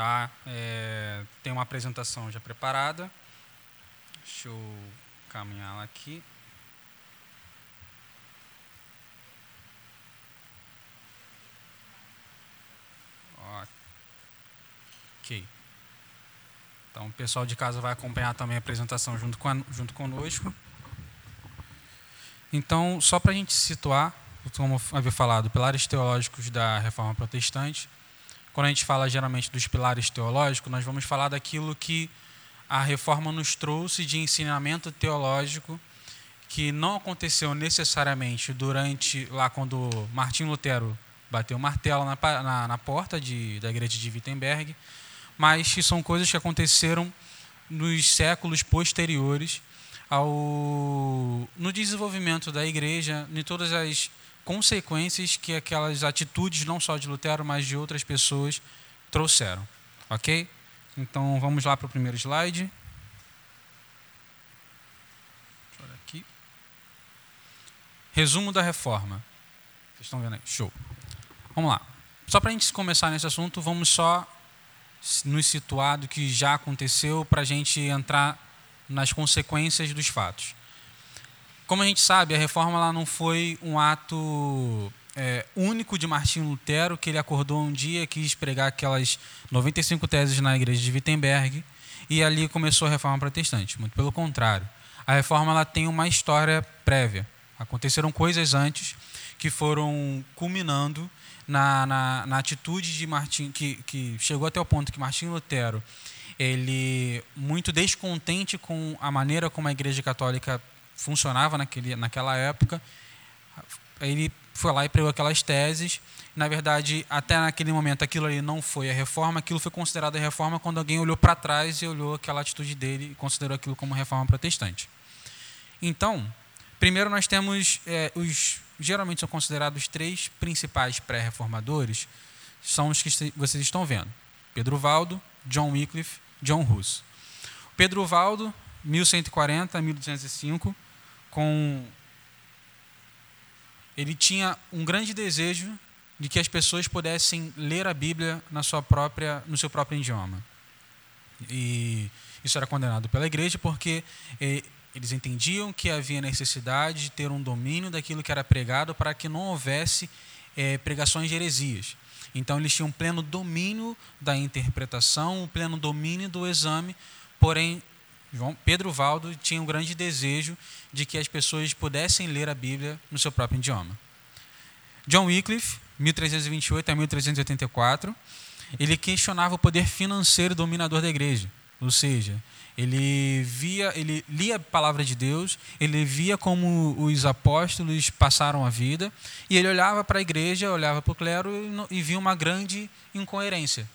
Tá? É, tem uma apresentação já preparada. Deixa eu caminhar aqui. Ok. Então, o pessoal de casa vai acompanhar também a apresentação junto, com a, junto conosco. Então, só para a gente situar, como havia falado, pilares teológicos da reforma protestante. Quando a gente fala geralmente dos pilares teológicos, nós vamos falar daquilo que a reforma nos trouxe de ensinamento teológico que não aconteceu necessariamente durante lá quando Martim Lutero bateu o martelo na, na, na porta de, da igreja de Wittenberg, mas que são coisas que aconteceram nos séculos posteriores ao no desenvolvimento da igreja, em todas as consequências que aquelas atitudes não só de Lutero, mas de outras pessoas trouxeram, OK? Então vamos lá para o primeiro slide. Aqui. Resumo da reforma. Vocês estão vendo aí? Show. Vamos lá. Só para a gente começar nesse assunto, vamos só nos situar do que já aconteceu para a gente entrar nas consequências dos fatos. Como a gente sabe, a reforma lá não foi um ato é, único de Martinho Lutero, que ele acordou um dia, quis pregar aquelas 95 teses na igreja de Wittenberg e ali começou a reforma protestante. Muito pelo contrário. A reforma ela tem uma história prévia. Aconteceram coisas antes que foram culminando na, na, na atitude de Martim, que, que chegou até o ponto que Martinho Lutero, ele muito descontente com a maneira como a Igreja Católica funcionava naquele, naquela época, ele foi lá e pregou aquelas teses. Na verdade, até naquele momento, aquilo ali não foi a reforma, aquilo foi considerado a reforma quando alguém olhou para trás e olhou aquela atitude dele e considerou aquilo como reforma protestante. Então, primeiro nós temos é, os geralmente são considerados três principais pré-reformadores, são os que vocês estão vendo: Pedro Valdo, John Wycliffe, John Hus. Pedro Valdo, 1140 a 1205, com ele tinha um grande desejo de que as pessoas pudessem ler a Bíblia na sua própria, no seu próprio idioma. E isso era condenado pela igreja porque eles entendiam que havia necessidade de ter um domínio daquilo que era pregado para que não houvesse é, pregações de heresias. Então eles tinham pleno domínio da interpretação, um pleno domínio do exame, porém João Pedro Valdo tinha um grande desejo de que as pessoas pudessem ler a Bíblia no seu próprio idioma. John Wycliffe, 1328 a 1384, ele questionava o poder financeiro dominador da igreja, ou seja, ele via, ele lia a palavra de Deus, ele via como os apóstolos passaram a vida, e ele olhava para a igreja, olhava para o clero e, e via uma grande incoerência.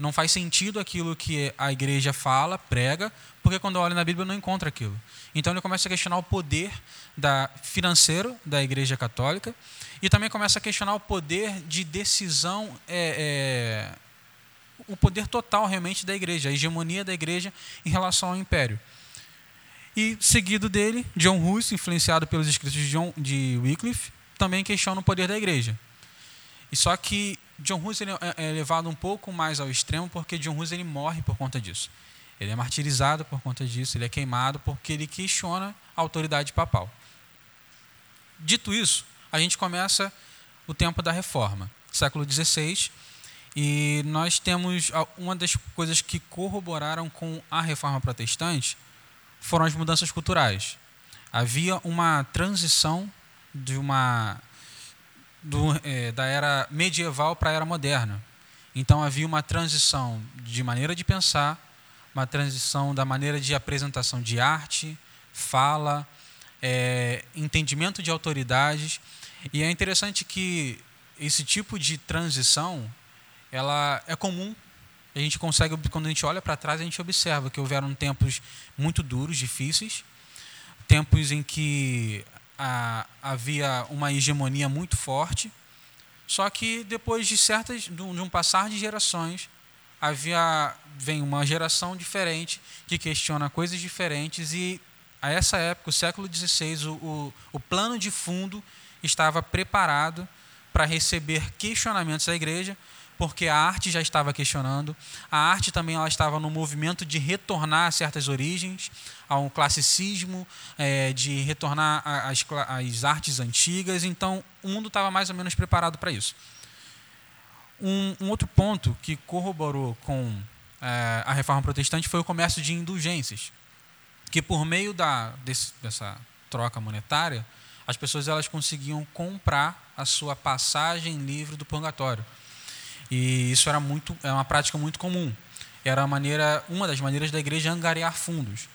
Não faz sentido aquilo que a igreja fala, prega, porque quando olha na Bíblia não encontra aquilo. Então ele começa a questionar o poder da, financeiro da igreja católica e também começa a questionar o poder de decisão é, é, o poder total realmente da igreja, a hegemonia da igreja em relação ao império. E seguido dele, John Hus, influenciado pelos escritos de, John, de Wycliffe, também questiona o poder da igreja. E só que John Hus ele é, é levado um pouco mais ao extremo porque John Hus ele morre por conta disso. Ele é martirizado por conta disso, ele é queimado porque ele questiona a autoridade papal. Dito isso, a gente começa o tempo da reforma, século XVI, e nós temos uma das coisas que corroboraram com a reforma protestante foram as mudanças culturais. Havia uma transição de uma do, é, da era medieval para a era moderna. Então havia uma transição de maneira de pensar, uma transição da maneira de apresentação de arte, fala, é, entendimento de autoridades. E é interessante que esse tipo de transição ela é comum. A gente consegue, quando a gente olha para trás, a gente observa que houveram tempos muito duros, difíceis, tempos em que a, havia uma hegemonia muito forte. Só que depois de certas, de um passar de gerações, havia vem uma geração diferente que questiona coisas diferentes e a essa época, o século XVI, o, o, o plano de fundo estava preparado para receber questionamentos da igreja, porque a arte já estava questionando. A arte também ela estava no movimento de retornar a certas origens, ao classicismo, é, de retornar às, às artes antigas. Então, o mundo estava mais ou menos preparado para isso. Um, um, outro ponto que corroborou com é, a reforma protestante foi o comércio de indulgências, que por meio da, desse, dessa troca monetária, as pessoas elas conseguiam comprar a sua passagem livre do purgatório. E isso era muito é uma prática muito comum. Era maneira, uma das maneiras da igreja angariar fundos.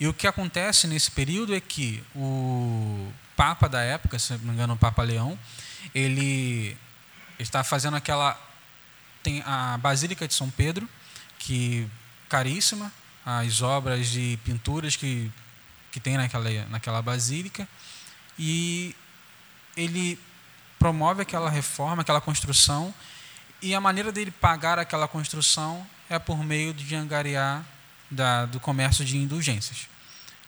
E o que acontece nesse período é que o Papa da época, se não me engano, o Papa Leão, ele está fazendo aquela tem a Basílica de São Pedro, que caríssima, as obras de pinturas que que tem naquela naquela basílica e ele promove aquela reforma, aquela construção, e a maneira dele pagar aquela construção é por meio de angariar da, do comércio de indulgências.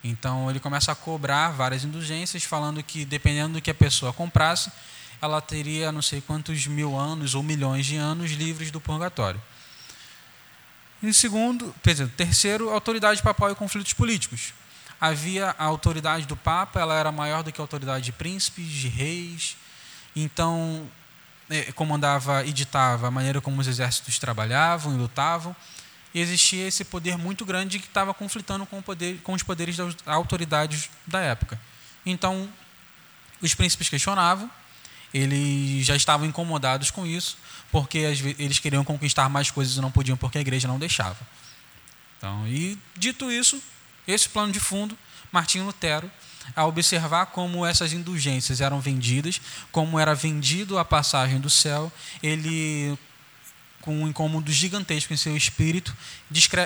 Então ele começa a cobrar várias indulgências, falando que dependendo do que a pessoa comprasse, ela teria não sei quantos mil anos ou milhões de anos livres do purgatório. Em segundo, terceiro, autoridade papal e conflitos políticos havia a autoridade do Papa, ela era maior do que a autoridade de príncipes, de reis. Então, comandava e ditava a maneira como os exércitos trabalhavam e lutavam. E existia esse poder muito grande que estava conflitando com, poder, com os poderes das autoridades da época. Então, os príncipes questionavam, eles já estavam incomodados com isso, porque eles queriam conquistar mais coisas e não podiam porque a igreja não deixava. Então, e dito isso, esse plano de fundo, Martinho Lutero, a observar como essas indulgências eram vendidas, como era vendido a passagem do céu, ele, com um incômodo gigantesco em seu espírito,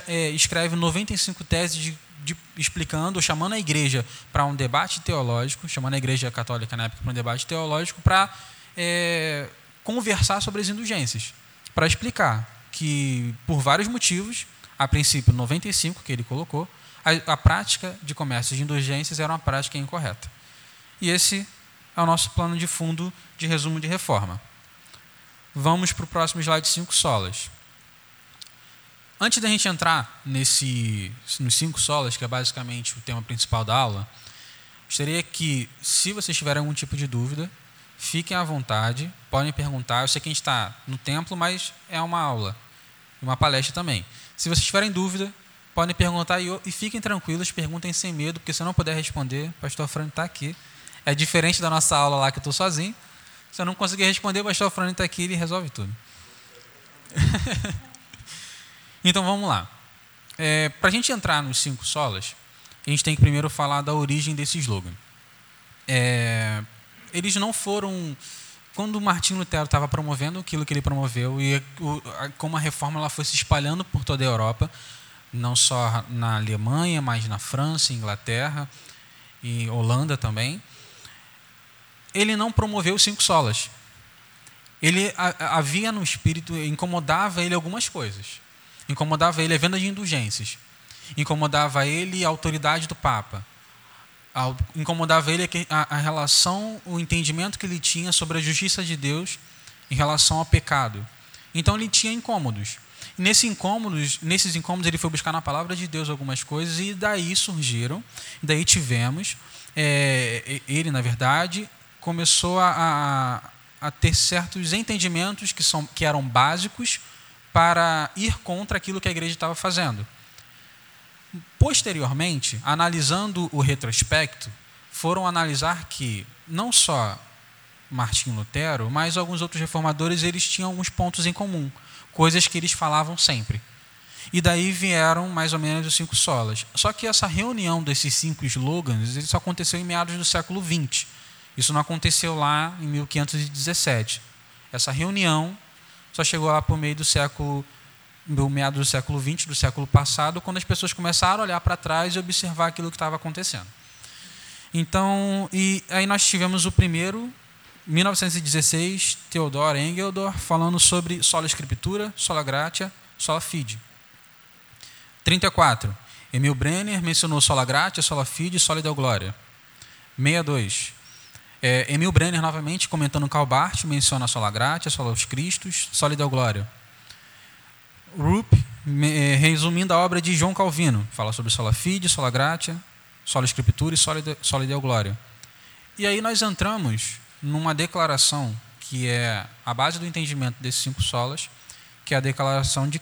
é, escreve 95 teses de, de, explicando, chamando a igreja para um debate teológico, chamando a igreja católica na época para um debate teológico, para é, conversar sobre as indulgências, para explicar que, por vários motivos, a princípio 95 que ele colocou, a, a prática de comércio de indulgências era uma prática incorreta. E esse é o nosso plano de fundo de resumo de reforma. Vamos para o próximo slide 5 solas. Antes da gente entrar nesse, nos cinco solas, que é basicamente o tema principal da aula, gostaria que, se vocês tiverem algum tipo de dúvida, fiquem à vontade, podem perguntar. Eu sei que a gente está no templo, mas é uma aula, uma palestra também. Se vocês tiverem dúvida, podem perguntar e, e fiquem tranquilos, perguntem sem medo, porque se eu não puder responder, o pastor Fran está aqui. É diferente da nossa aula lá que eu estou sozinho. Se eu não conseguir responder, o pastor Fran está aqui ele resolve tudo. então vamos lá. É, Para a gente entrar nos cinco solas, a gente tem que primeiro falar da origem desse slogan. É, eles não foram quando o Martinho Lutero estava promovendo aquilo que ele promoveu e o, a, como a reforma ela foi se espalhando por toda a Europa, não só na Alemanha, mas na França, Inglaterra e Holanda também. Ele não promoveu cinco solas. Ele havia no espírito, incomodava ele algumas coisas. Incomodava ele a venda de indulgências. Incomodava ele a autoridade do Papa. Incomodava ele a, a relação, o entendimento que ele tinha sobre a justiça de Deus em relação ao pecado. Então ele tinha incômodos. Nesse incômodos, nesses incômodos ele foi buscar na palavra de Deus algumas coisas e daí surgiram, daí tivemos, é, ele na verdade começou a, a, a, ter certos entendimentos que, são, que eram básicos para ir contra aquilo que a igreja estava fazendo. Posteriormente, analisando o retrospecto, foram analisar que não só Martinho Lutero, mas alguns outros reformadores eles tinham alguns pontos em comum coisas que eles falavam sempre. E daí vieram mais ou menos os cinco solas. Só que essa reunião desses cinco slogans isso aconteceu em meados do século XX. Isso não aconteceu lá em 1517. Essa reunião só chegou lá por meio do século do meados do século XX, do século passado, quando as pessoas começaram a olhar para trás e observar aquilo que estava acontecendo. Então, e aí nós tivemos o primeiro 1916, Theodor Engeldor, falando sobre sola escritura, sola gratia, sola fide. 34, Emil Brenner mencionou sola gratia, sola fide sola deu glória. 62, É, Emil Brenner, novamente, comentando Calbart, menciona a sola gratia, sola aos Cristos, sola Deo Glória. Rupp, é, resumindo a obra de João Calvino, fala sobre sola fide, sola gratia, sola escritura e sola Deo Glória. E aí nós entramos numa declaração que é a base do entendimento desses cinco solas, que é a declaração de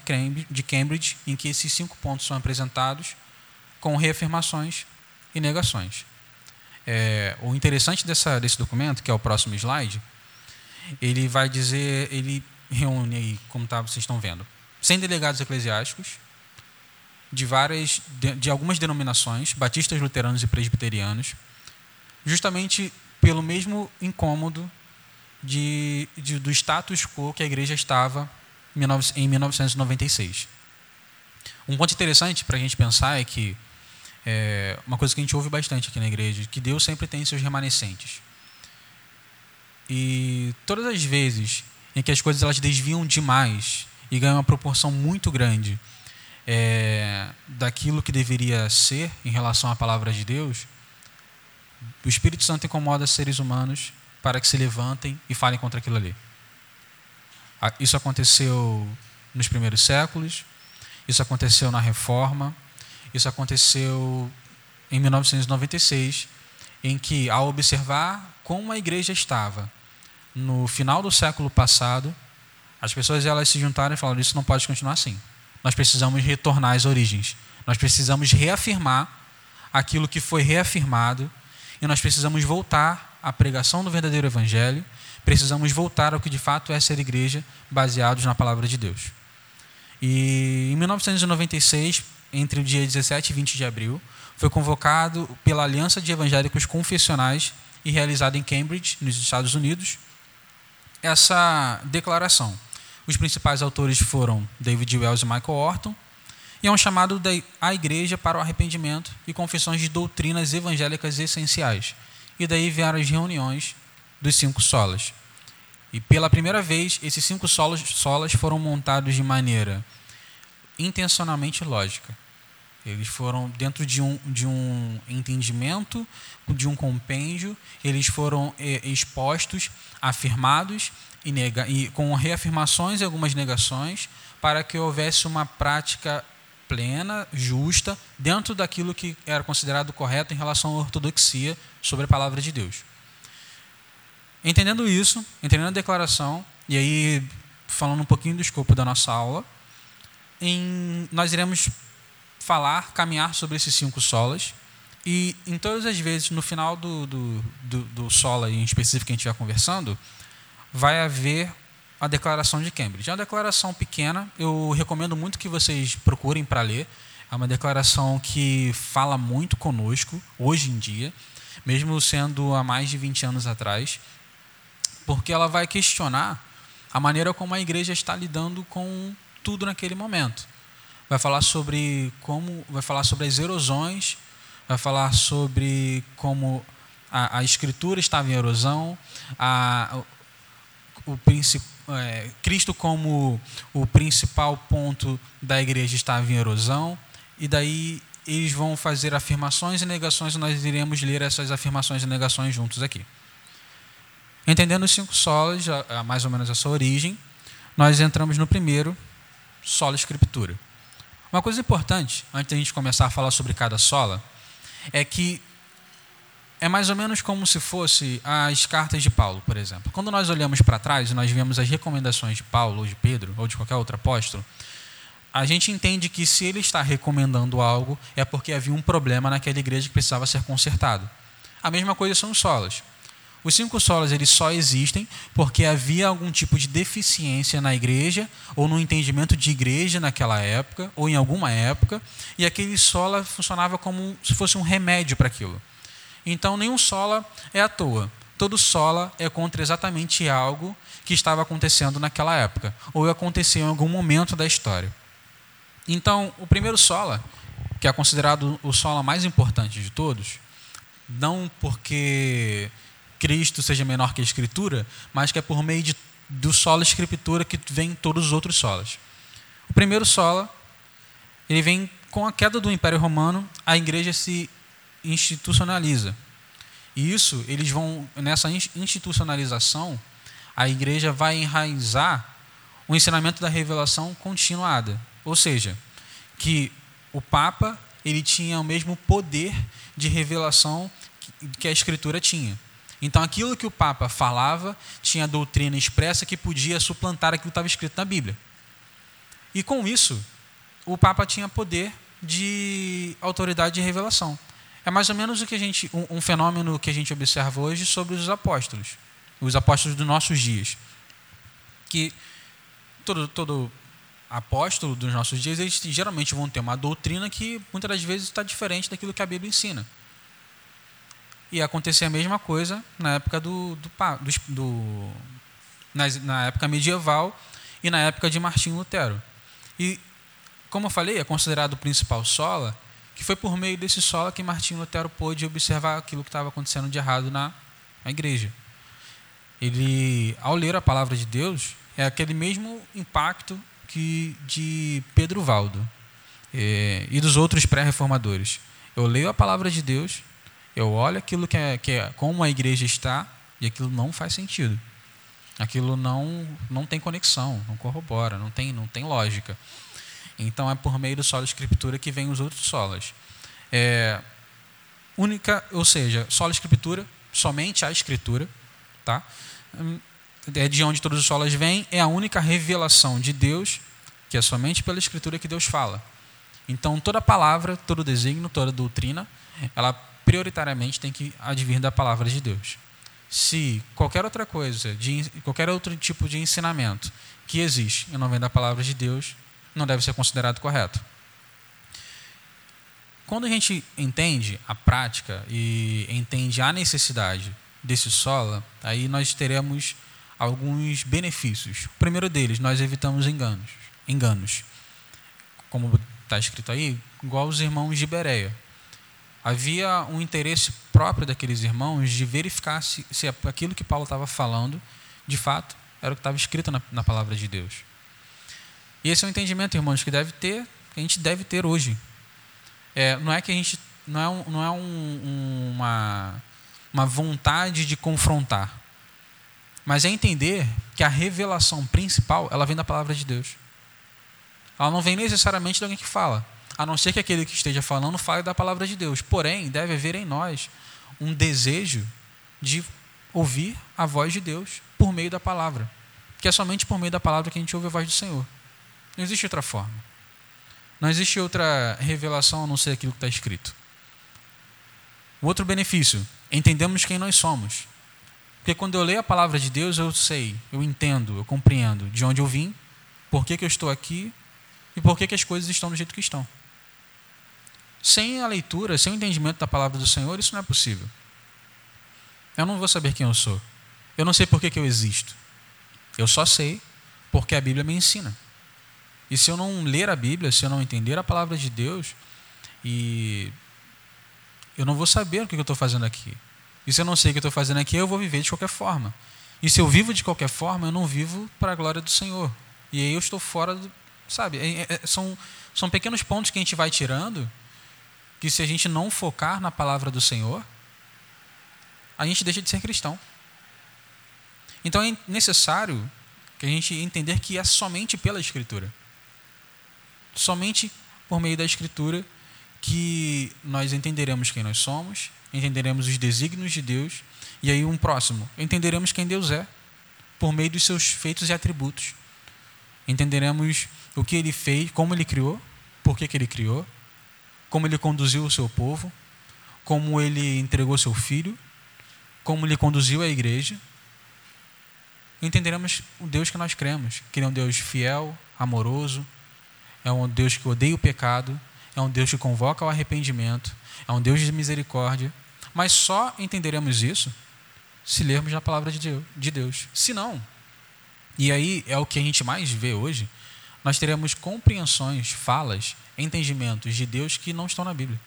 Cambridge, em que esses cinco pontos são apresentados com reafirmações e negações. É, o interessante dessa, desse documento, que é o próximo slide, ele vai dizer, ele reúne aí, como tá, vocês estão vendo, 100 delegados eclesiásticos de várias, de, de algumas denominações, batistas, luteranos e presbiterianos, justamente pelo mesmo incômodo de, de, do status quo que a igreja estava em 1996. Um ponto interessante para a gente pensar é que é uma coisa que a gente ouve bastante aqui na igreja, que Deus sempre tem seus remanescentes. E todas as vezes em que as coisas elas desviam demais e ganham uma proporção muito grande é, daquilo que deveria ser em relação à palavra de Deus, o Espírito Santo incomoda seres humanos para que se levantem e falem contra aquilo ali. Isso aconteceu nos primeiros séculos, isso aconteceu na Reforma, isso aconteceu em 1996, em que, ao observar como a igreja estava no final do século passado, as pessoas elas se juntaram e falaram: Isso não pode continuar assim. Nós precisamos retornar às origens. Nós precisamos reafirmar aquilo que foi reafirmado e nós precisamos voltar à pregação do verdadeiro evangelho. Precisamos voltar ao que de fato é ser igreja, baseados na palavra de Deus. E em 1996, entre o dia 17 e 20 de abril, foi convocado pela Aliança de Evangélicos Confessionais e realizado em Cambridge, nos Estados Unidos, essa declaração. Os principais autores foram David Wells e Michael Orton, e é um chamado à igreja para o arrependimento e confissões de doutrinas evangélicas essenciais. E daí vieram as reuniões dos cinco solas. E pela primeira vez, esses cinco solas, solas foram montados de maneira intencionalmente lógica. Eles foram dentro de um, de um entendimento, de um compêndio, eles foram é, expostos, afirmados e, nega, e com reafirmações e algumas negações, para que houvesse uma prática plena, justa, dentro daquilo que era considerado correto em relação à ortodoxia sobre a palavra de Deus. Entendendo isso, entendendo a declaração, e aí falando um pouquinho do escopo da nossa aula, em, nós iremos falar, caminhar sobre esses cinco solas. E em todas as vezes, no final do, do, do, do sola em específico que a gente vai conversando, vai haver a declaração de Cambridge. É uma declaração pequena, eu recomendo muito que vocês procurem para ler. É uma declaração que fala muito conosco, hoje em dia, mesmo sendo há mais de 20 anos atrás, porque ela vai questionar a maneira como a igreja está lidando com tudo naquele momento vai falar sobre como, vai falar sobre as erosões, vai falar sobre como a, a escritura estava em erosão, a, o, o é, Cristo como o principal ponto da igreja estava em erosão, e daí eles vão fazer afirmações e negações, e nós iremos ler essas afirmações e negações juntos aqui. Entendendo os cinco solos, mais ou menos a sua origem, nós entramos no primeiro, solo escritura. Uma coisa importante, antes de a gente começar a falar sobre cada sola, é que é mais ou menos como se fosse as cartas de Paulo, por exemplo. Quando nós olhamos para trás e nós vemos as recomendações de Paulo, ou de Pedro, ou de qualquer outro apóstolo, a gente entende que se ele está recomendando algo, é porque havia um problema naquela igreja que precisava ser consertado. A mesma coisa são os solas. Os cinco solas eles só existem porque havia algum tipo de deficiência na igreja ou no entendimento de igreja naquela época ou em alguma época e aquele sola funcionava como se fosse um remédio para aquilo. Então nenhum sola é à toa. Todo sola é contra exatamente algo que estava acontecendo naquela época ou aconteceu em algum momento da história. Então o primeiro sola, que é considerado o sola mais importante de todos, não porque Cristo seja menor que a Escritura, mas que é por meio de, do solo Escritura que vem todos os outros solas. O primeiro sola, ele vem com a queda do Império Romano, a igreja se institucionaliza. E isso, eles vão, nessa institucionalização, a igreja vai enraizar o ensinamento da revelação continuada. Ou seja, que o Papa ele tinha o mesmo poder de revelação que a Escritura tinha. Então, aquilo que o Papa falava tinha doutrina expressa que podia suplantar aquilo que estava escrito na Bíblia. E com isso, o Papa tinha poder de autoridade de revelação. É mais ou menos o que a gente, um, um fenômeno que a gente observa hoje sobre os apóstolos, os apóstolos dos nossos dias, que todo, todo apóstolo dos nossos dias, eles geralmente vão ter uma doutrina que muitas das vezes está diferente daquilo que a Bíblia ensina. E acontecia a mesma coisa na época do, do, do, do na, na época medieval e na época de Martinho Lutero. E como eu falei, é considerado o principal sola, que foi por meio desse sola que Martinho Lutero pôde observar aquilo que estava acontecendo de errado na, na igreja. Ele, ao ler a palavra de Deus, é aquele mesmo impacto que de Pedro Valdo é, e dos outros pré-reformadores. Eu leio a palavra de Deus, eu olho aquilo que é, que é como a igreja está e aquilo não faz sentido. Aquilo não não tem conexão, não corrobora, não tem não tem lógica. Então é por meio do solo escritura que vem os outros solas. É, única, ou seja, solo escritura, somente a escritura, tá? É de onde todos os solas vêm, é a única revelação de Deus, que é somente pela escritura que Deus fala. Então toda palavra, todo desígnio, toda doutrina, ela prioritariamente tem que advir da palavra de Deus. Se qualquer outra coisa, de, qualquer outro tipo de ensinamento que existe e não vem da palavra de Deus, não deve ser considerado correto. Quando a gente entende a prática e entende a necessidade desse sola, aí nós teremos alguns benefícios. O primeiro deles, nós evitamos enganos. enganos. Como está escrito aí, igual os irmãos de Bereia. Havia um interesse próprio daqueles irmãos de verificar se, se aquilo que Paulo estava falando, de fato, era o que estava escrito na, na palavra de Deus. E esse é um entendimento, irmãos, que deve ter, que a gente deve ter hoje. É, não é que a gente não é, um, não é um, uma, uma vontade de confrontar, mas é entender que a revelação principal ela vem da palavra de Deus. Ela não vem necessariamente de alguém que fala, a não ser que aquele que esteja falando fale da palavra de Deus. Porém, deve haver em nós um desejo de ouvir a voz de Deus por meio da palavra, que é somente por meio da palavra que a gente ouve a voz do Senhor. Não existe outra forma. Não existe outra revelação a não ser aquilo que está escrito. O outro benefício, entendemos quem nós somos. Porque quando eu leio a palavra de Deus, eu sei, eu entendo, eu compreendo de onde eu vim, por que, que eu estou aqui e por que, que as coisas estão do jeito que estão. Sem a leitura, sem o entendimento da palavra do Senhor, isso não é possível. Eu não vou saber quem eu sou. Eu não sei por que, que eu existo. Eu só sei porque a Bíblia me ensina. E se eu não ler a Bíblia, se eu não entender a palavra de Deus, e eu não vou saber o que eu estou fazendo aqui. E se eu não sei o que eu estou fazendo aqui, eu vou viver de qualquer forma. E se eu vivo de qualquer forma, eu não vivo para a glória do Senhor. E aí eu estou fora do. Sabe? É, é, são, são pequenos pontos que a gente vai tirando, que se a gente não focar na palavra do Senhor, a gente deixa de ser cristão. Então é necessário que a gente entender que é somente pela Escritura somente por meio da Escritura que nós entenderemos quem nós somos, entenderemos os desígnios de Deus, e aí um próximo, entenderemos quem Deus é, por meio dos seus feitos e atributos. Entenderemos o que ele fez, como ele criou, por que, que ele criou, como ele conduziu o seu povo, como ele entregou seu filho, como ele conduziu a igreja. Entenderemos o Deus que nós cremos, que ele é um Deus fiel, amoroso, é um Deus que odeia o pecado, é um Deus que convoca ao arrependimento, é um Deus de misericórdia. Mas só entenderemos isso se lermos na palavra de Deus. Se não, e aí é o que a gente mais vê hoje, nós teremos compreensões, falas, entendimentos de Deus que não estão na Bíblia.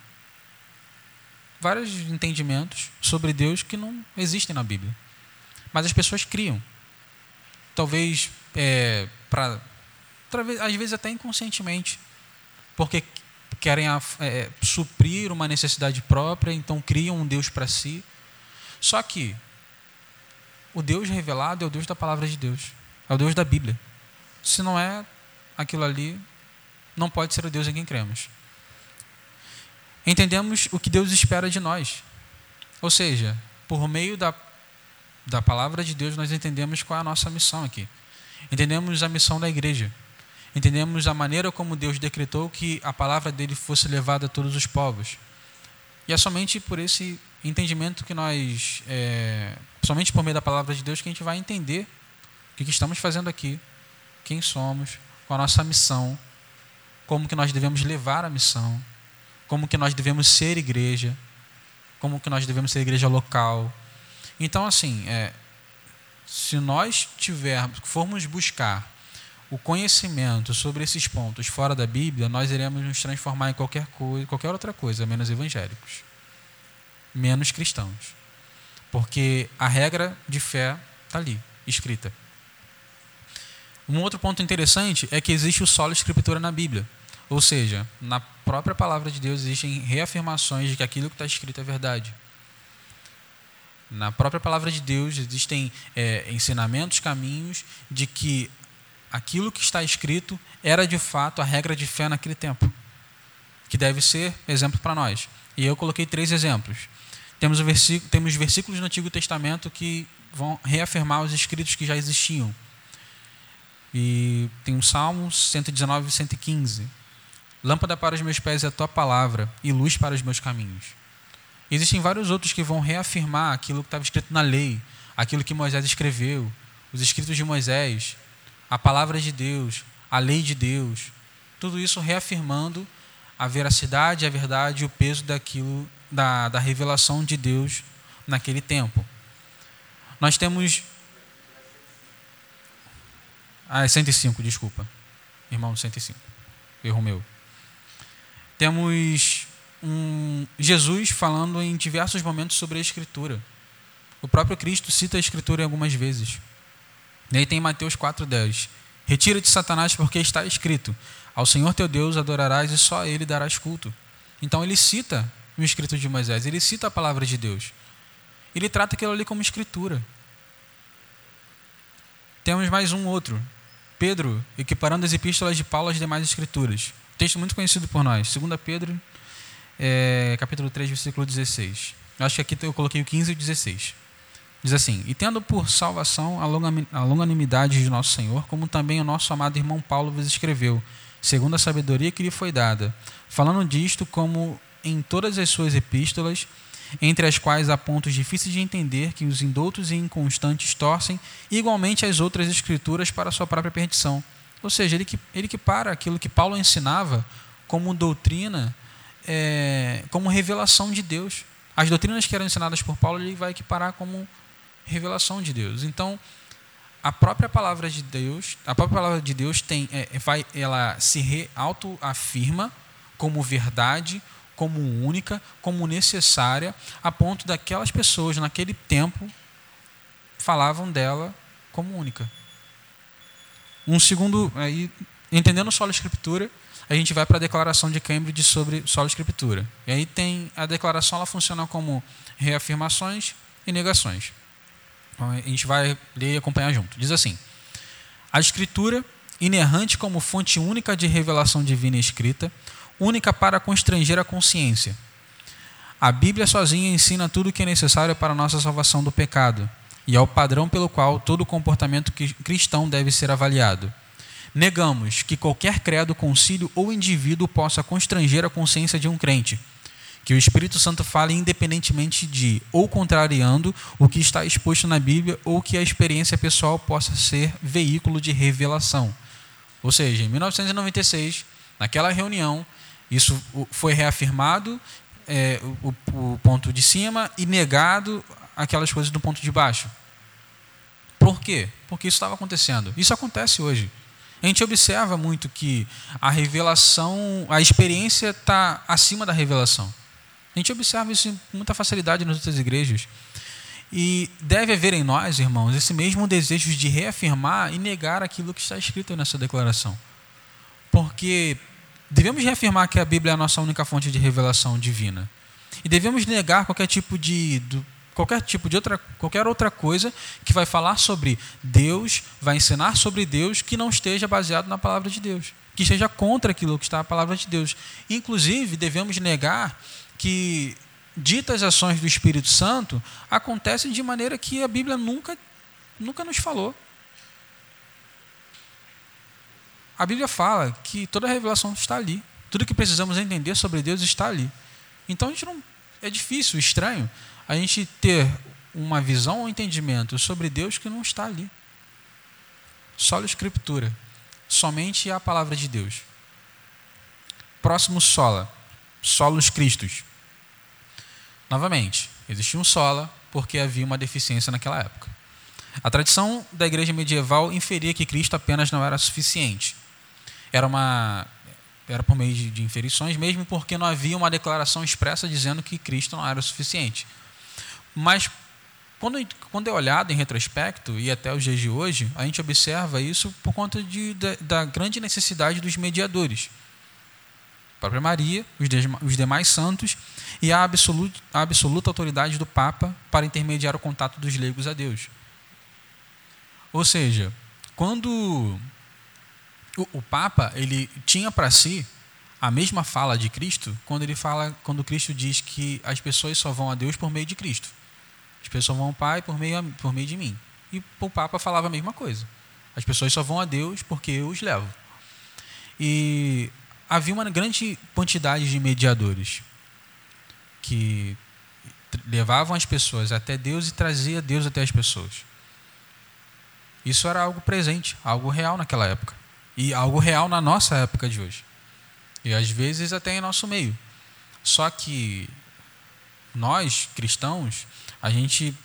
Vários entendimentos sobre Deus que não existem na Bíblia. Mas as pessoas criam. Talvez é, para às vezes até inconscientemente, porque querem é, suprir uma necessidade própria, então criam um Deus para si. Só que o Deus revelado é o Deus da palavra de Deus, é o Deus da Bíblia. Se não é aquilo ali, não pode ser o Deus em quem cremos. Entendemos o que Deus espera de nós. Ou seja, por meio da, da palavra de Deus, nós entendemos qual é a nossa missão aqui. Entendemos a missão da igreja. Entendemos a maneira como Deus decretou que a palavra dele fosse levada a todos os povos. E é somente por esse entendimento que nós, é, somente por meio da palavra de Deus, que a gente vai entender o que, estamos fazendo aqui, quem somos, qual a nossa missão, como que nós devemos levar a missão, como que nós devemos ser igreja, como que nós devemos ser igreja local. Então, assim, é, se nós tivermos, formos buscar o conhecimento sobre esses pontos fora da Bíblia, nós iremos nos transformar em qualquer coisa, qualquer outra coisa, menos evangélicos, menos cristãos. Porque a regra de fé está ali, escrita. Um outro ponto interessante é que existe o solo escritura na Bíblia. Ou seja, na própria palavra de Deus existem reafirmações de que aquilo que está escrito é verdade. Na própria palavra de Deus existem é, ensinamentos, caminhos de que aquilo que está escrito era de fato a regra de fé naquele tempo, que deve ser exemplo para nós. E eu coloquei três exemplos. Temos, versículo, temos versículos no Antigo Testamento que vão reafirmar os escritos que já existiam. E tem um Salmo 119 e 115. Lâmpada para os meus pés é a tua palavra e luz para os meus caminhos. Existem vários outros que vão reafirmar aquilo que estava escrito na lei, aquilo que Moisés escreveu, os escritos de Moisés, a palavra de Deus, a lei de Deus. Tudo isso reafirmando a veracidade, a verdade e o peso daquilo, da, da revelação de Deus naquele tempo. Nós temos. Ah, é 105, desculpa. Irmão 105. Erro meu. Temos um Jesus falando em diversos momentos sobre a Escritura. O próprio Cristo cita a Escritura algumas vezes. E aí tem Mateus 4,10. Retira de Satanás, porque está escrito: Ao Senhor teu Deus adorarás e só a Ele darás culto. Então ele cita o escrito de Moisés, ele cita a palavra de Deus. Ele trata aquilo ali como escritura. Temos mais um outro. Pedro, equiparando as epístolas de Paulo às demais escrituras. Texto muito conhecido por nós. 2 Pedro é, capítulo 3, versículo 16. Eu acho que aqui eu coloquei o 15 e o 16. Diz assim: E tendo por salvação a longanimidade de nosso Senhor, como também o nosso amado irmão Paulo vos escreveu, segundo a sabedoria que lhe foi dada, falando disto como em todas as suas epístolas, entre as quais há pontos difíceis de entender que os indoutos e inconstantes torcem igualmente as outras escrituras para a sua própria perdição. Ou seja, ele que, ele que para aquilo que Paulo ensinava como doutrina é, como revelação de Deus. As doutrinas que eram ensinadas por Paulo, ele vai equiparar como revelação de Deus. Então, a própria palavra de Deus, a própria palavra de Deus tem, é, vai, ela se autoafirma como verdade, como única, como necessária, a ponto daquelas pessoas naquele tempo falavam dela como única. Um segundo, aí, entendendo só a escritura, a gente vai para a declaração de Cambridge sobre solo escritura. E aí tem a declaração, ela funciona como reafirmações e negações. Então, a gente vai ler e acompanhar junto. Diz assim: A escritura, inerrante como fonte única de revelação divina escrita, única para constranger a consciência. A Bíblia sozinha ensina tudo o que é necessário para a nossa salvação do pecado, e é o padrão pelo qual todo comportamento cristão deve ser avaliado. Negamos que qualquer credo, concílio ou indivíduo possa constranger a consciência de um crente. Que o Espírito Santo fale independentemente de ou contrariando o que está exposto na Bíblia ou que a experiência pessoal possa ser veículo de revelação. Ou seja, em 1996, naquela reunião, isso foi reafirmado, é, o, o ponto de cima, e negado aquelas coisas do ponto de baixo. Por quê? Porque isso estava acontecendo. Isso acontece hoje. A gente observa muito que a revelação, a experiência está acima da revelação. A gente observa isso com muita facilidade nas outras igrejas. E deve haver em nós, irmãos, esse mesmo desejo de reafirmar e negar aquilo que está escrito nessa declaração. Porque devemos reafirmar que a Bíblia é a nossa única fonte de revelação divina. E devemos negar qualquer tipo de qualquer tipo de outra, qualquer outra coisa que vai falar sobre Deus, vai ensinar sobre Deus que não esteja baseado na palavra de Deus, que esteja contra aquilo que está na palavra de Deus. Inclusive, devemos negar que ditas ações do Espírito Santo acontecem de maneira que a Bíblia nunca, nunca nos falou. A Bíblia fala que toda a revelação está ali. Tudo que precisamos entender sobre Deus está ali. Então a gente não é difícil, estranho a gente ter uma visão ou um entendimento sobre Deus que não está ali. Só a escritura, somente a palavra de Deus. Próximo sola, solos cristos. Novamente, existia um sola porque havia uma deficiência naquela época. A tradição da igreja medieval inferia que Cristo apenas não era suficiente. Era uma era por meio de, de inferições, mesmo porque não havia uma declaração expressa dizendo que Cristo não era suficiente. Mas quando, quando é olhado em retrospecto, e até os dias de hoje, a gente observa isso por conta de, da grande necessidade dos mediadores. Própria Maria, os, de, os demais santos e a absoluta, a absoluta autoridade do Papa para intermediar o contato dos leigos a Deus. Ou seja, quando o, o Papa ele tinha para si a mesma fala de Cristo quando ele fala quando Cristo diz que as pessoas só vão a Deus por meio de Cristo. As pessoas vão ao Pai por meio, por meio de mim. E o Papa falava a mesma coisa. As pessoas só vão a Deus porque eu os levo. E havia uma grande quantidade de mediadores que levavam as pessoas até Deus e trazia Deus até as pessoas. Isso era algo presente, algo real naquela época. E algo real na nossa época de hoje. E às vezes até em nosso meio. Só que nós, cristãos, a gente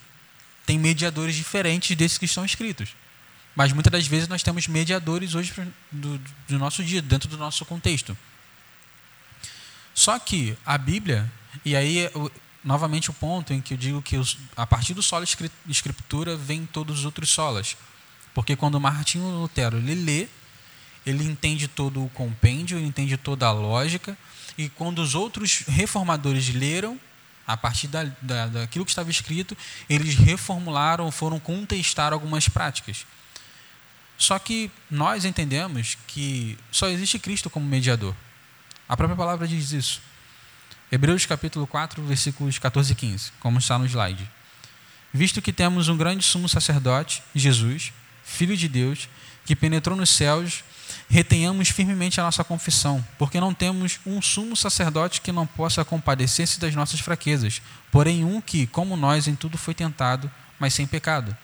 tem mediadores diferentes desses que estão escritos. Mas muitas das vezes nós temos mediadores hoje do, do nosso dia, dentro do nosso contexto. Só que a Bíblia, e aí novamente o ponto em que eu digo que a partir do solo escritura vem todos os outros solas. Porque quando Martinho Lutero ele lê, ele entende todo o compêndio, ele entende toda a lógica, e quando os outros reformadores leram, a partir da, da, daquilo que estava escrito, eles reformularam, foram contestar algumas práticas. Só que nós entendemos que só existe Cristo como mediador. A própria palavra diz isso. Hebreus capítulo 4, versículos 14 e 15, como está no slide. Visto que temos um grande sumo sacerdote, Jesus, Filho de Deus, que penetrou nos céus retenhamos firmemente a nossa confissão, porque não temos um sumo sacerdote que não possa compadecer-se das nossas fraquezas, porém um que, como nós, em tudo foi tentado, mas sem pecado.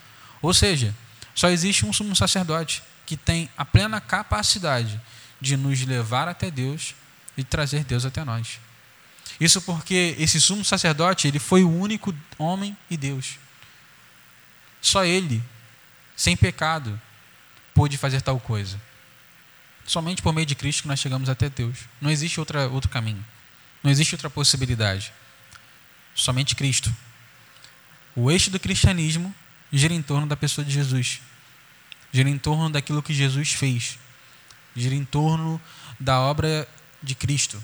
Ou seja, só existe um sumo sacerdote que tem a plena capacidade de nos levar até Deus e trazer Deus até nós. Isso porque esse sumo sacerdote, ele foi o único homem e Deus. Só ele, sem pecado, pôde fazer tal coisa. Somente por meio de Cristo que nós chegamos até Deus. Não existe outra, outro caminho. Não existe outra possibilidade. Somente Cristo. O eixo do cristianismo gira em torno da pessoa de Jesus. Gira em torno daquilo que Jesus fez. Gira em torno da obra de Cristo.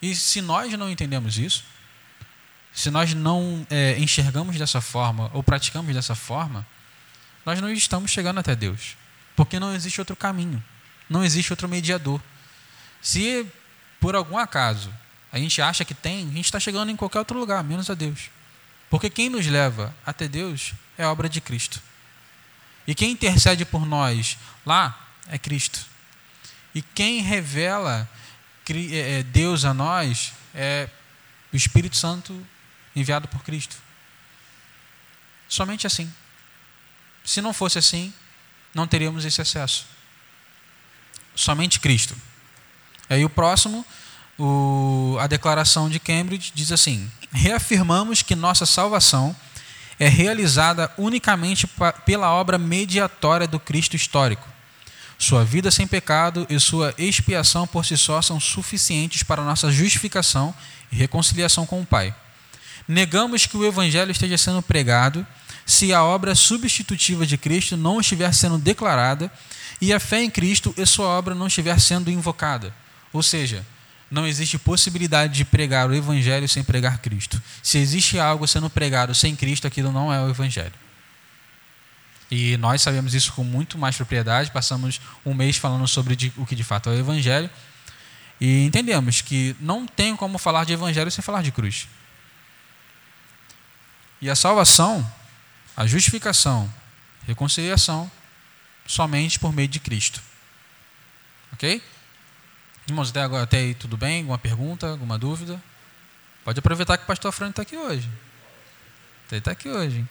E se nós não entendemos isso, se nós não é, enxergamos dessa forma ou praticamos dessa forma, nós não estamos chegando até Deus. Porque não existe outro caminho. Não existe outro mediador. Se por algum acaso a gente acha que tem, a gente está chegando em qualquer outro lugar, menos a Deus. Porque quem nos leva até Deus é a obra de Cristo. E quem intercede por nós lá é Cristo. E quem revela é, é, Deus a nós é o Espírito Santo enviado por Cristo. Somente assim. Se não fosse assim, não teríamos esse acesso somente Cristo. Aí o próximo, o, a declaração de Cambridge diz assim: reafirmamos que nossa salvação é realizada unicamente pela obra mediatória do Cristo histórico. Sua vida sem pecado e sua expiação por si só são suficientes para nossa justificação e reconciliação com o Pai. Negamos que o Evangelho esteja sendo pregado se a obra substitutiva de Cristo não estiver sendo declarada e a fé em Cristo e sua obra não estiver sendo invocada. Ou seja, não existe possibilidade de pregar o Evangelho sem pregar Cristo. Se existe algo sendo pregado sem Cristo, aquilo não é o Evangelho. E nós sabemos isso com muito mais propriedade. Passamos um mês falando sobre o que de fato é o Evangelho. E entendemos que não tem como falar de Evangelho sem falar de cruz. E a salvação, a justificação, reconciliação, somente por meio de Cristo. Ok? Irmãos, até agora até aí tudo bem? Alguma pergunta, alguma dúvida? Pode aproveitar que o pastor Fran está aqui hoje. Ele está aqui hoje. Hein?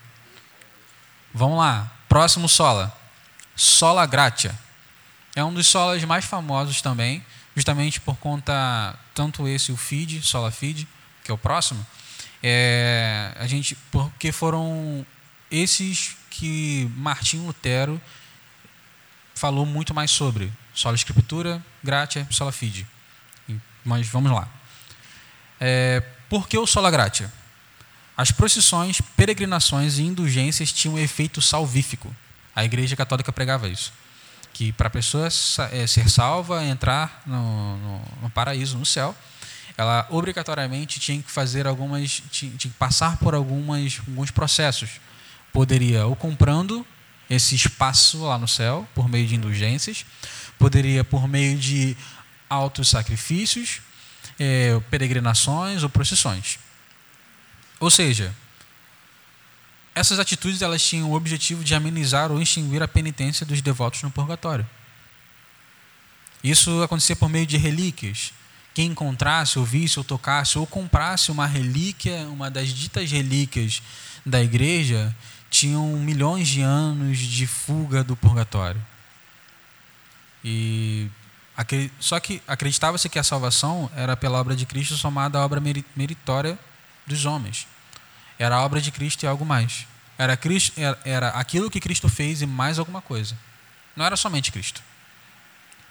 Vamos lá. Próximo sola. Sola gratia. É um dos solas mais famosos também, justamente por conta, tanto esse, o feed, sola feed, que é o próximo, é, a gente, porque foram esses que Martim Lutero falou muito mais sobre. Sola Escritura, Gratia, Sola Fide. Mas vamos lá. É, por que o Sola Gratia? As procissões, peregrinações e indulgências tinham um efeito salvífico. A Igreja Católica pregava isso. Que para a pessoa é, ser salva, entrar no, no, no, paraíso, no céu, ela obrigatoriamente tinha que fazer algumas, tinha, tinha que passar por algumas, alguns processos. Poderia ou comprando esse espaço lá no céu por meio de indulgências, poderia por meio de altos sacrifícios, é, peregrinações ou procissões. Ou seja, essas atitudes elas tinham o objetivo de amenizar ou extinguir a penitência dos devotos no purgatório. Isso acontecia por meio de relíquias. Quem encontrasse, ouvisse ou tocasse ou comprasse uma relíquia, uma das ditas relíquias da igreja, tinham milhões de anos de fuga do purgatório. E só que acreditava-se que a salvação era pela obra de Cristo somada à obra meritória dos homens. Era a obra de Cristo e algo mais. Era, Cristo, era aquilo que Cristo fez e mais alguma coisa. Não era somente Cristo.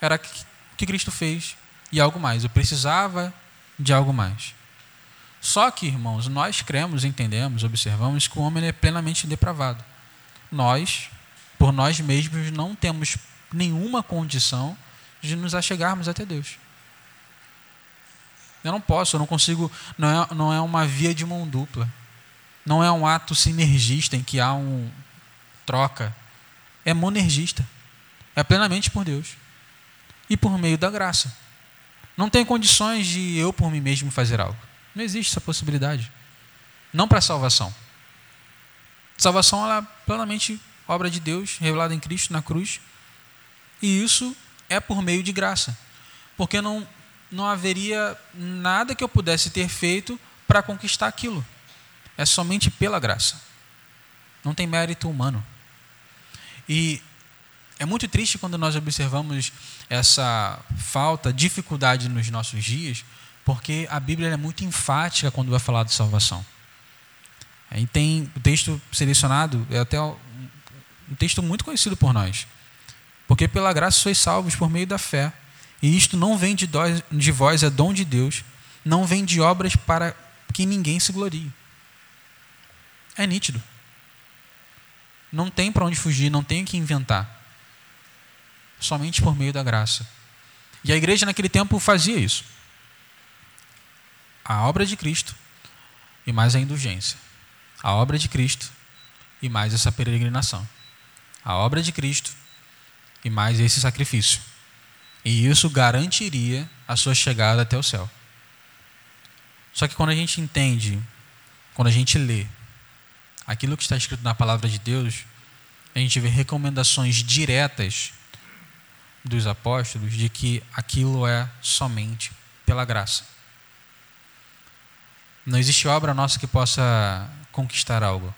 Era o que Cristo fez e algo mais. Eu precisava de algo mais. Só que, irmãos, nós cremos, entendemos, observamos que o homem é plenamente depravado. Nós, por nós mesmos, não temos nenhuma condição de nos achegarmos até Deus. Eu não posso, eu não consigo, não é, não é uma via de mão dupla. Não é um ato sinergista em que há um troca. É monergista. É plenamente por Deus. E por meio da graça. Não tem condições de eu por mim mesmo fazer algo. Não existe essa possibilidade. Não para salvação. Salvação ela é plenamente obra de Deus, revelada em Cristo na cruz. E isso é por meio de graça. Porque não, não haveria nada que eu pudesse ter feito para conquistar aquilo. É somente pela graça. Não tem mérito humano. E é muito triste quando nós observamos essa falta, dificuldade nos nossos dias, porque a Bíblia é muito enfática quando vai falar de salvação. E tem o texto selecionado, é até um texto muito conhecido por nós. Porque pela graça sois salvos por meio da fé. E isto não vem de, de vós, é dom de Deus. Não vem de obras para que ninguém se glorie. É nítido. Não tem para onde fugir, não tem o que inventar. Somente por meio da graça. E a igreja naquele tempo fazia isso a obra de Cristo e mais a indulgência. A obra de Cristo e mais essa peregrinação. A obra de Cristo e mais esse sacrifício. E isso garantiria a sua chegada até o céu. Só que quando a gente entende, quando a gente lê aquilo que está escrito na palavra de Deus, a gente vê recomendações diretas dos apóstolos de que aquilo é somente pela graça. Não existe obra nossa que possa conquistar algo.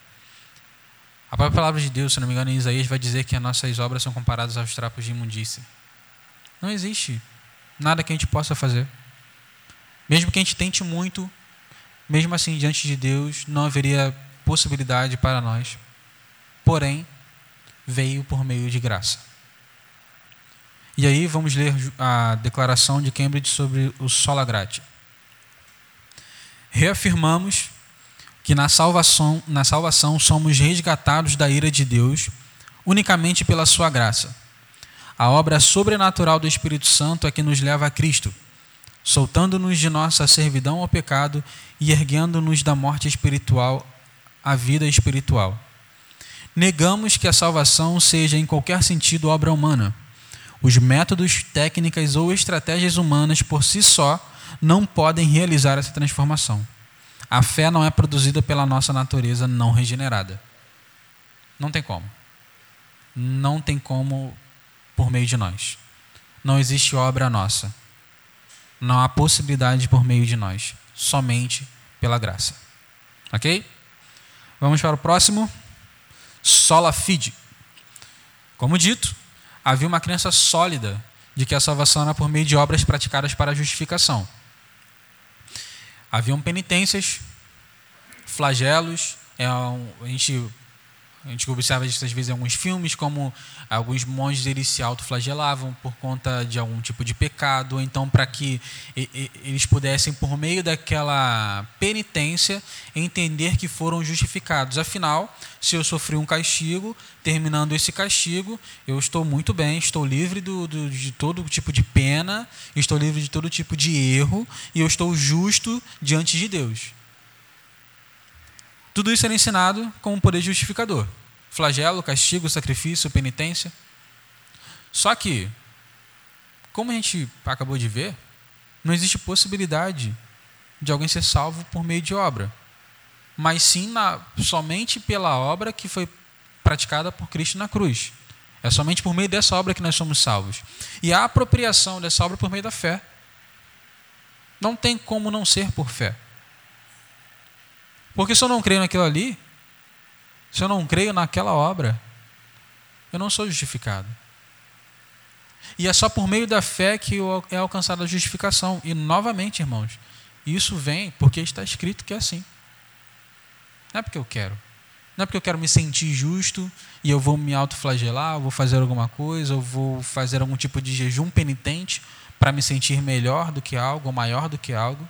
A própria palavra de Deus, se não me engano, em Isaías, vai dizer que as nossas obras são comparadas aos trapos de imundícia. Não existe nada que a gente possa fazer. Mesmo que a gente tente muito, mesmo assim, diante de Deus, não haveria possibilidade para nós. Porém, veio por meio de graça. E aí vamos ler a declaração de Cambridge sobre o sola gratia reafirmamos que na salvação, na salvação somos resgatados da ira de Deus unicamente pela sua graça. A obra sobrenatural do Espírito Santo é que nos leva a Cristo. soltando-nos de nossa servidão ao pecado e erguendo-nos da morte espiritual à vida espiritual. Negamos que a salvação seja em qualquer sentido obra humana. Os métodos, técnicas ou estratégias humanas por si só não podem realizar essa transformação. A fé não é produzida pela nossa natureza não regenerada. Não tem como. Não tem como por meio de nós. Não existe obra nossa. Não há possibilidade por meio de nós. Somente pela graça. Ok? Vamos para o próximo. Sola fide. Como dito, havia uma crença sólida de que a salvação era por meio de obras praticadas para a justificação. Haviam penitências, flagelos, é um, a gente a gente observa isso às vezes em alguns filmes, como alguns monges eles se autoflagelavam por conta de algum tipo de pecado, ou então para que eles pudessem, por meio daquela penitência, entender que foram justificados. Afinal, se eu sofri um castigo, terminando esse castigo, eu estou muito bem, estou livre do, do, de todo tipo de pena, estou livre de todo tipo de erro, e eu estou justo diante de Deus. Tudo isso era ensinado com um poder justificador: flagelo, castigo, sacrifício, penitência. Só que, como a gente acabou de ver, não existe possibilidade de alguém ser salvo por meio de obra, mas sim na, somente pela obra que foi praticada por Cristo na cruz. É somente por meio dessa obra que nós somos salvos. E a apropriação dessa obra por meio da fé. Não tem como não ser por fé. Porque se eu não creio naquilo ali, se eu não creio naquela obra, eu não sou justificado. E é só por meio da fé que é alcançada a justificação. E novamente, irmãos, isso vem porque está escrito que é assim. Não é porque eu quero. Não é porque eu quero me sentir justo e eu vou me autoflagelar, eu vou fazer alguma coisa, eu vou fazer algum tipo de jejum penitente para me sentir melhor do que algo, ou maior do que algo.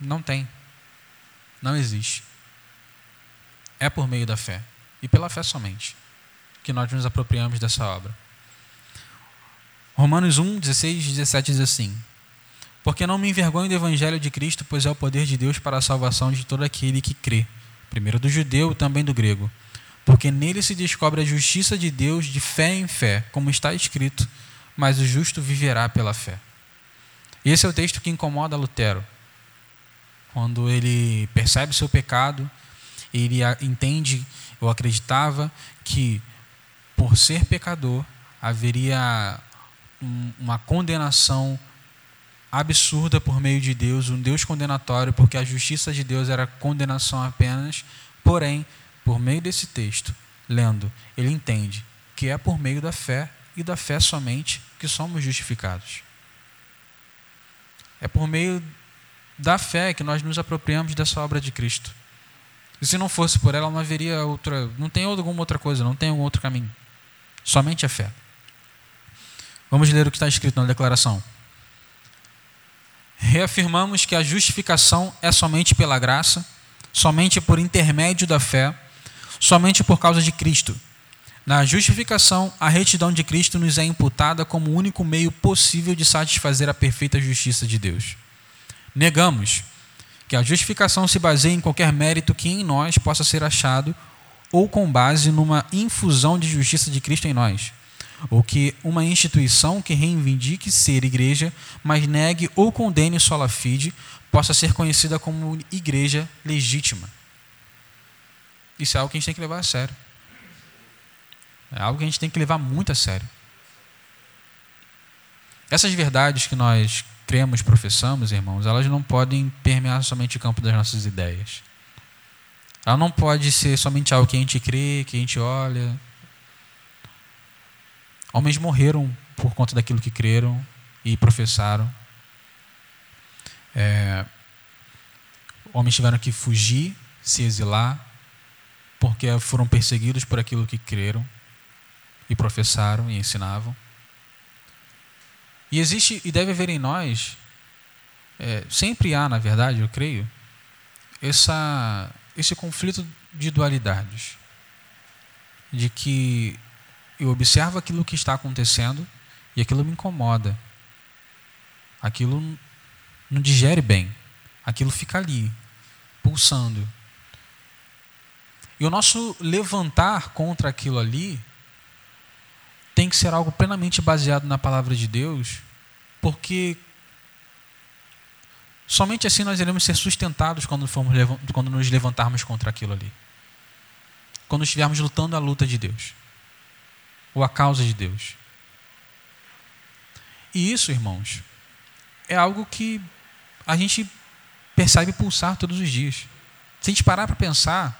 Não tem. Não existe. É por meio da fé. E pela fé somente. Que nós nos apropriamos dessa obra. Romanos 1, 16 e 17 diz assim: Porque não me envergonho do evangelho de Cristo, pois é o poder de Deus para a salvação de todo aquele que crê, primeiro do judeu e também do grego. Porque nele se descobre a justiça de Deus de fé em fé, como está escrito: Mas o justo viverá pela fé. Esse é o texto que incomoda Lutero quando ele percebe seu pecado, ele entende ou acreditava que por ser pecador haveria uma condenação absurda por meio de Deus, um Deus condenatório, porque a justiça de Deus era condenação apenas. Porém, por meio desse texto, lendo, ele entende que é por meio da fé e da fé somente que somos justificados. É por meio da fé que nós nos apropriamos dessa obra de Cristo. E se não fosse por ela, não haveria outra, não tem alguma outra coisa, não tem algum outro caminho. Somente a fé. Vamos ler o que está escrito na declaração. Reafirmamos que a justificação é somente pela graça, somente por intermédio da fé, somente por causa de Cristo. Na justificação, a retidão de Cristo nos é imputada como o único meio possível de satisfazer a perfeita justiça de Deus. Negamos que a justificação se baseie em qualquer mérito que em nós possa ser achado ou com base numa infusão de justiça de Cristo em nós, ou que uma instituição que reivindique ser igreja, mas negue ou condene sola fide, possa ser conhecida como igreja legítima. Isso é algo que a gente tem que levar a sério. É algo que a gente tem que levar muito a sério. Essas verdades que nós cremos, professamos, irmãos, elas não podem permear somente o campo das nossas ideias. Ela não pode ser somente algo que a gente crê, que a gente olha. Homens morreram por conta daquilo que creram e professaram. É, homens tiveram que fugir, se exilar, porque foram perseguidos por aquilo que creram e professaram e ensinavam. E existe e deve haver em nós, é, sempre há, na verdade, eu creio, essa, esse conflito de dualidades. De que eu observo aquilo que está acontecendo e aquilo me incomoda. aquilo não digere bem, aquilo fica ali, pulsando. E o nosso levantar contra aquilo ali tem que ser algo plenamente baseado na palavra de Deus, porque somente assim nós iremos ser sustentados quando, formos, quando nos levantarmos contra aquilo ali. Quando estivermos lutando a luta de Deus, ou a causa de Deus. E isso, irmãos, é algo que a gente percebe pulsar todos os dias. Se a gente parar para pensar,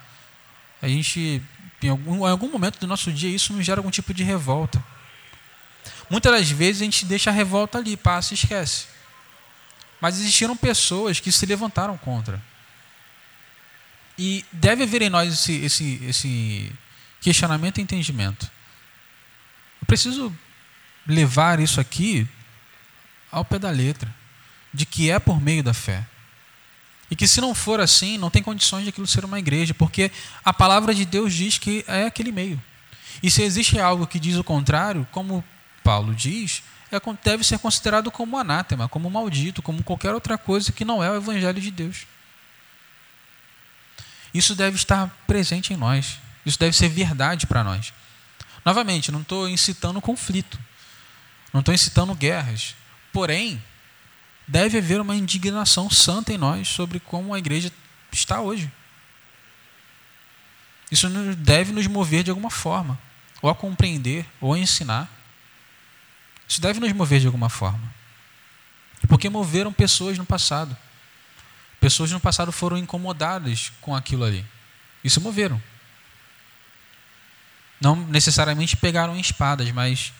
a gente, em algum, em algum momento do nosso dia, isso nos gera algum tipo de revolta. Muitas das vezes a gente deixa a revolta ali, passa e esquece. Mas existiram pessoas que se levantaram contra. E deve haver em nós esse, esse, esse questionamento e entendimento. Eu preciso levar isso aqui ao pé da letra, de que é por meio da fé. E que se não for assim, não tem condições de aquilo ser uma igreja, porque a palavra de Deus diz que é aquele meio. E se existe algo que diz o contrário, como Paulo diz, é, deve ser considerado como anátema, como maldito, como qualquer outra coisa que não é o evangelho de Deus. Isso deve estar presente em nós. Isso deve ser verdade para nós. Novamente, não estou incitando conflito, não estou incitando guerras. Porém, deve haver uma indignação santa em nós sobre como a igreja está hoje. Isso deve nos mover de alguma forma, ou a compreender, ou a ensinar. Isso deve nos mover de alguma forma. Porque moveram pessoas no passado. Pessoas no passado foram incomodadas com aquilo ali. Isso moveram. Não necessariamente pegaram espadas, mas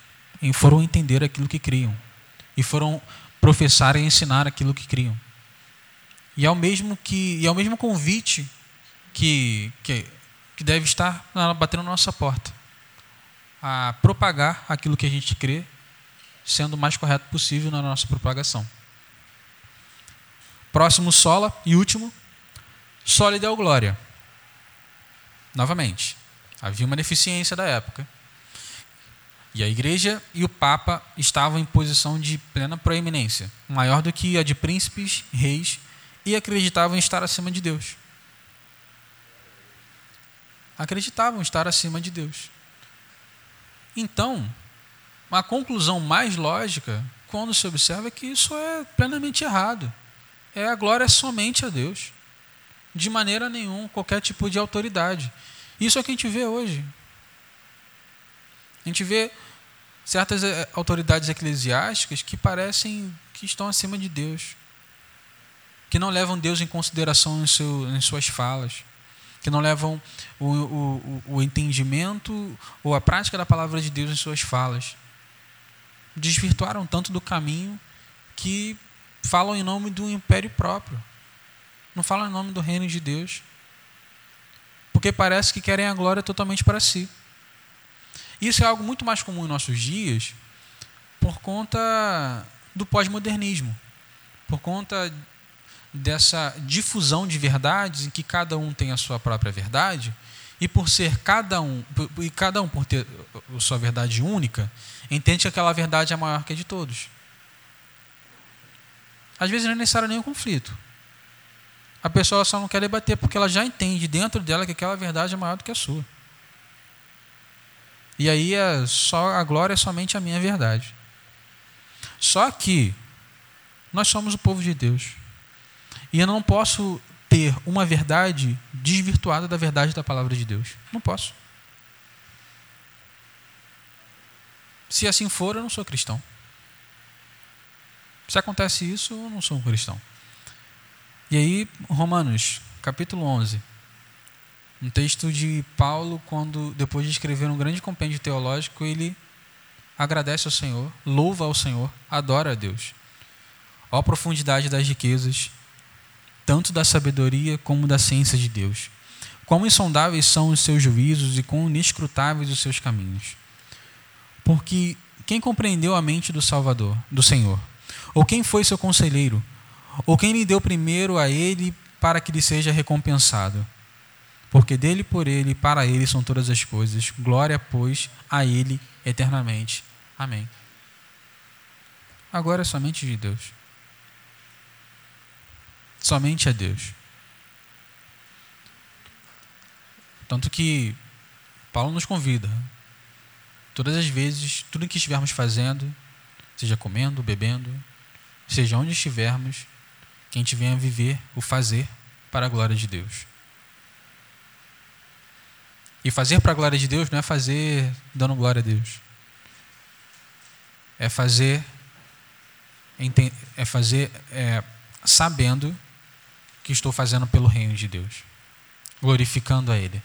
foram entender aquilo que criam. E foram professar e ensinar aquilo que criam. E é o mesmo que e é o mesmo convite que, que, que deve estar batendo na nossa porta a propagar aquilo que a gente crê, sendo o mais correto possível na nossa propagação. Próximo sola e último, sola e deu glória. Novamente, havia uma deficiência da época e a igreja e o papa estavam em posição de plena proeminência, maior do que a de príncipes, reis, e acreditavam estar acima de Deus. Acreditavam estar acima de Deus. Então, a conclusão mais lógica, quando se observa, é que isso é plenamente errado. É a glória somente a Deus. De maneira nenhuma, qualquer tipo de autoridade. Isso é o que a gente vê hoje. A gente vê certas eh, autoridades eclesiásticas que parecem que estão acima de Deus, que não levam Deus em consideração em, seu, em suas falas, que não levam o, o, o entendimento ou a prática da palavra de Deus em suas falas. Desvirtuaram tanto do caminho que falam em nome do império próprio, não falam em nome do reino de Deus, porque parece que querem a glória totalmente para si. Isso é algo muito mais comum em nossos dias por conta do pós-modernismo, por conta dessa difusão de verdades em que cada um tem a sua própria verdade e por ser cada um e cada um por ter a sua verdade única entende que aquela verdade é maior que a de todos às vezes não é necessário nenhum conflito a pessoa só não quer debater porque ela já entende dentro dela que aquela verdade é maior do que a sua e aí é só a glória é somente a minha verdade. Só que nós somos o povo de Deus. E eu não posso ter uma verdade desvirtuada da verdade da palavra de Deus. Não posso. Se assim for, eu não sou cristão. Se acontece isso, eu não sou um cristão. E aí, Romanos, capítulo 11. Um texto de Paulo, quando depois de escrever um grande compêndio teológico, ele agradece ao Senhor, louva ao Senhor, adora a Deus. Ó a profundidade das riquezas, tanto da sabedoria como da ciência de Deus. Quão insondáveis são os seus juízos e quão inescrutáveis os seus caminhos. Porque quem compreendeu a mente do Salvador, do Senhor? Ou quem foi seu conselheiro? Ou quem lhe deu primeiro a ele para que lhe seja recompensado? porque dele, por ele para ele são todas as coisas. Glória, pois, a ele eternamente. Amém. Agora é somente de Deus. somente a Deus. Tanto que Paulo nos convida, todas as vezes, tudo que estivermos fazendo, seja comendo, bebendo, seja onde estivermos, que a gente venha viver o fazer para a glória de Deus. E fazer para a glória de Deus não é fazer dando glória a Deus. É fazer é fazer é, sabendo que estou fazendo pelo reino de Deus, glorificando a Ele,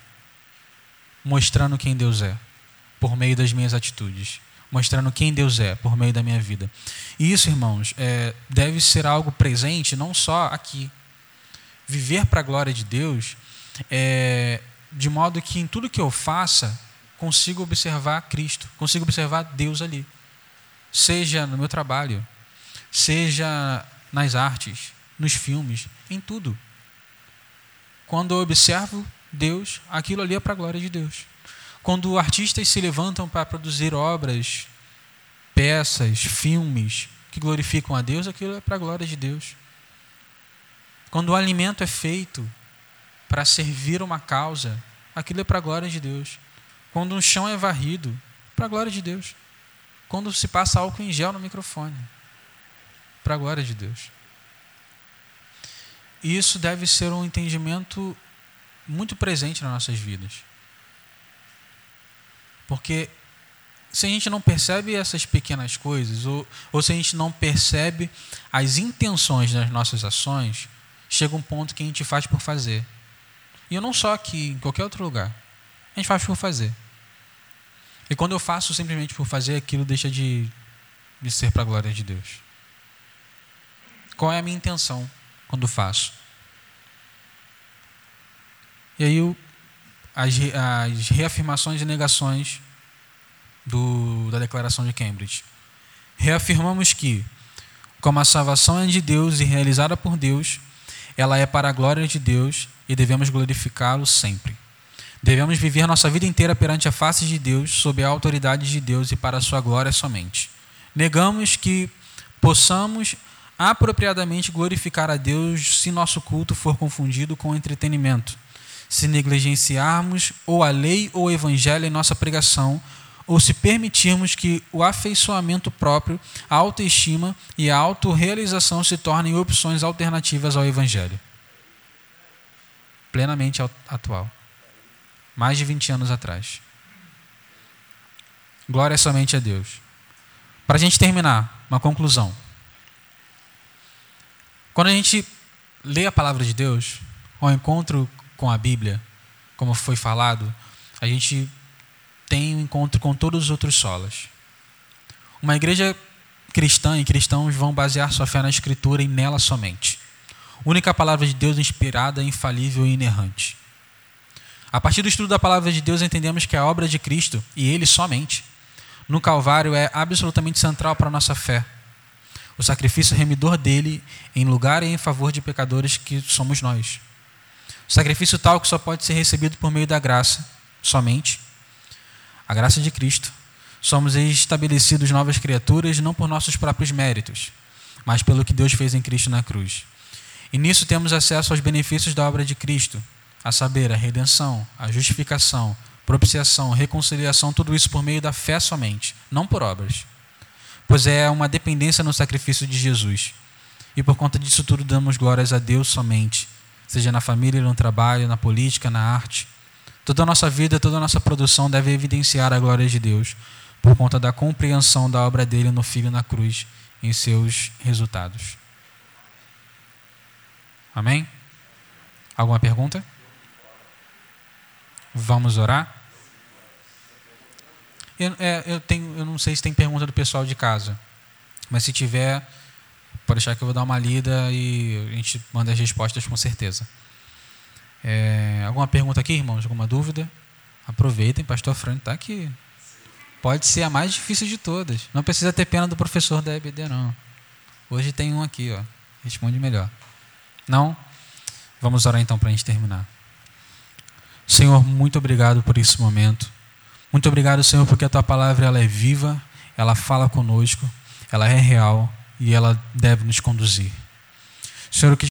mostrando quem Deus é por meio das minhas atitudes, mostrando quem Deus é por meio da minha vida. E isso, irmãos, é, deve ser algo presente não só aqui. Viver para a glória de Deus é, de modo que em tudo que eu faça consigo observar Cristo, consigo observar Deus ali. Seja no meu trabalho, seja nas artes, nos filmes, em tudo. Quando eu observo Deus, aquilo ali é para a glória de Deus. Quando artistas se levantam para produzir obras, peças, filmes que glorificam a Deus, aquilo é para a glória de Deus. Quando o alimento é feito para servir uma causa, aquilo é para a glória de Deus. Quando um chão é varrido, para a glória de Deus. Quando se passa álcool em gel no microfone, para a glória de Deus. E isso deve ser um entendimento muito presente nas nossas vidas. Porque se a gente não percebe essas pequenas coisas, ou, ou se a gente não percebe as intenções das nossas ações, chega um ponto que a gente faz por fazer. E eu não só aqui, em qualquer outro lugar. A gente faz por fazer. E quando eu faço simplesmente por fazer, aquilo deixa de, de ser para a glória de Deus. Qual é a minha intenção quando faço? E aí eu, as, as reafirmações e negações do, da Declaração de Cambridge. Reafirmamos que, como a salvação é de Deus e realizada por Deus, ela é para a glória de Deus e devemos glorificá-lo sempre. Devemos viver nossa vida inteira perante a face de Deus, sob a autoridade de Deus e para a sua glória somente. Negamos que possamos apropriadamente glorificar a Deus se nosso culto for confundido com entretenimento, se negligenciarmos ou a lei ou o evangelho em nossa pregação, ou se permitirmos que o afeiçoamento próprio, a autoestima e a autorrealização se tornem opções alternativas ao evangelho plenamente atual. Mais de 20 anos atrás. Glória somente a Deus. Para a gente terminar, uma conclusão. Quando a gente lê a palavra de Deus, ao encontro com a Bíblia, como foi falado, a gente tem um encontro com todos os outros solas. Uma igreja cristã e cristãos vão basear sua fé na Escritura e nela somente única palavra de Deus inspirada, infalível e inerrante. A partir do estudo da palavra de Deus, entendemos que a obra de Cristo, e Ele somente, no Calvário é absolutamente central para a nossa fé. O sacrifício remidor dele em lugar e em favor de pecadores que somos nós. Sacrifício tal que só pode ser recebido por meio da graça, somente. A graça de Cristo. Somos estabelecidos novas criaturas não por nossos próprios méritos, mas pelo que Deus fez em Cristo na cruz. E nisso temos acesso aos benefícios da obra de Cristo, a saber, a redenção, a justificação, propiciação, reconciliação, tudo isso por meio da fé somente, não por obras. Pois é uma dependência no sacrifício de Jesus. E por conta disso tudo damos glórias a Deus somente, seja na família, no trabalho, na política, na arte. Toda a nossa vida, toda a nossa produção deve evidenciar a glória de Deus, por conta da compreensão da obra dele no Filho na cruz, em seus resultados. Amém? Alguma pergunta? Vamos orar? Eu, é, eu, tenho, eu não sei se tem pergunta do pessoal de casa, mas se tiver, pode deixar que eu vou dar uma lida e a gente manda as respostas com certeza. É, alguma pergunta aqui, irmãos? Alguma dúvida? Aproveitem, pastor Frank está aqui. Pode ser a mais difícil de todas. Não precisa ter pena do professor da EBD, não. Hoje tem um aqui, ó. Responde melhor. Não? Vamos orar então para a gente terminar. Senhor, muito obrigado por esse momento. Muito obrigado, Senhor, porque a tua palavra ela é viva, ela fala conosco, ela é real e ela deve nos conduzir. Senhor, que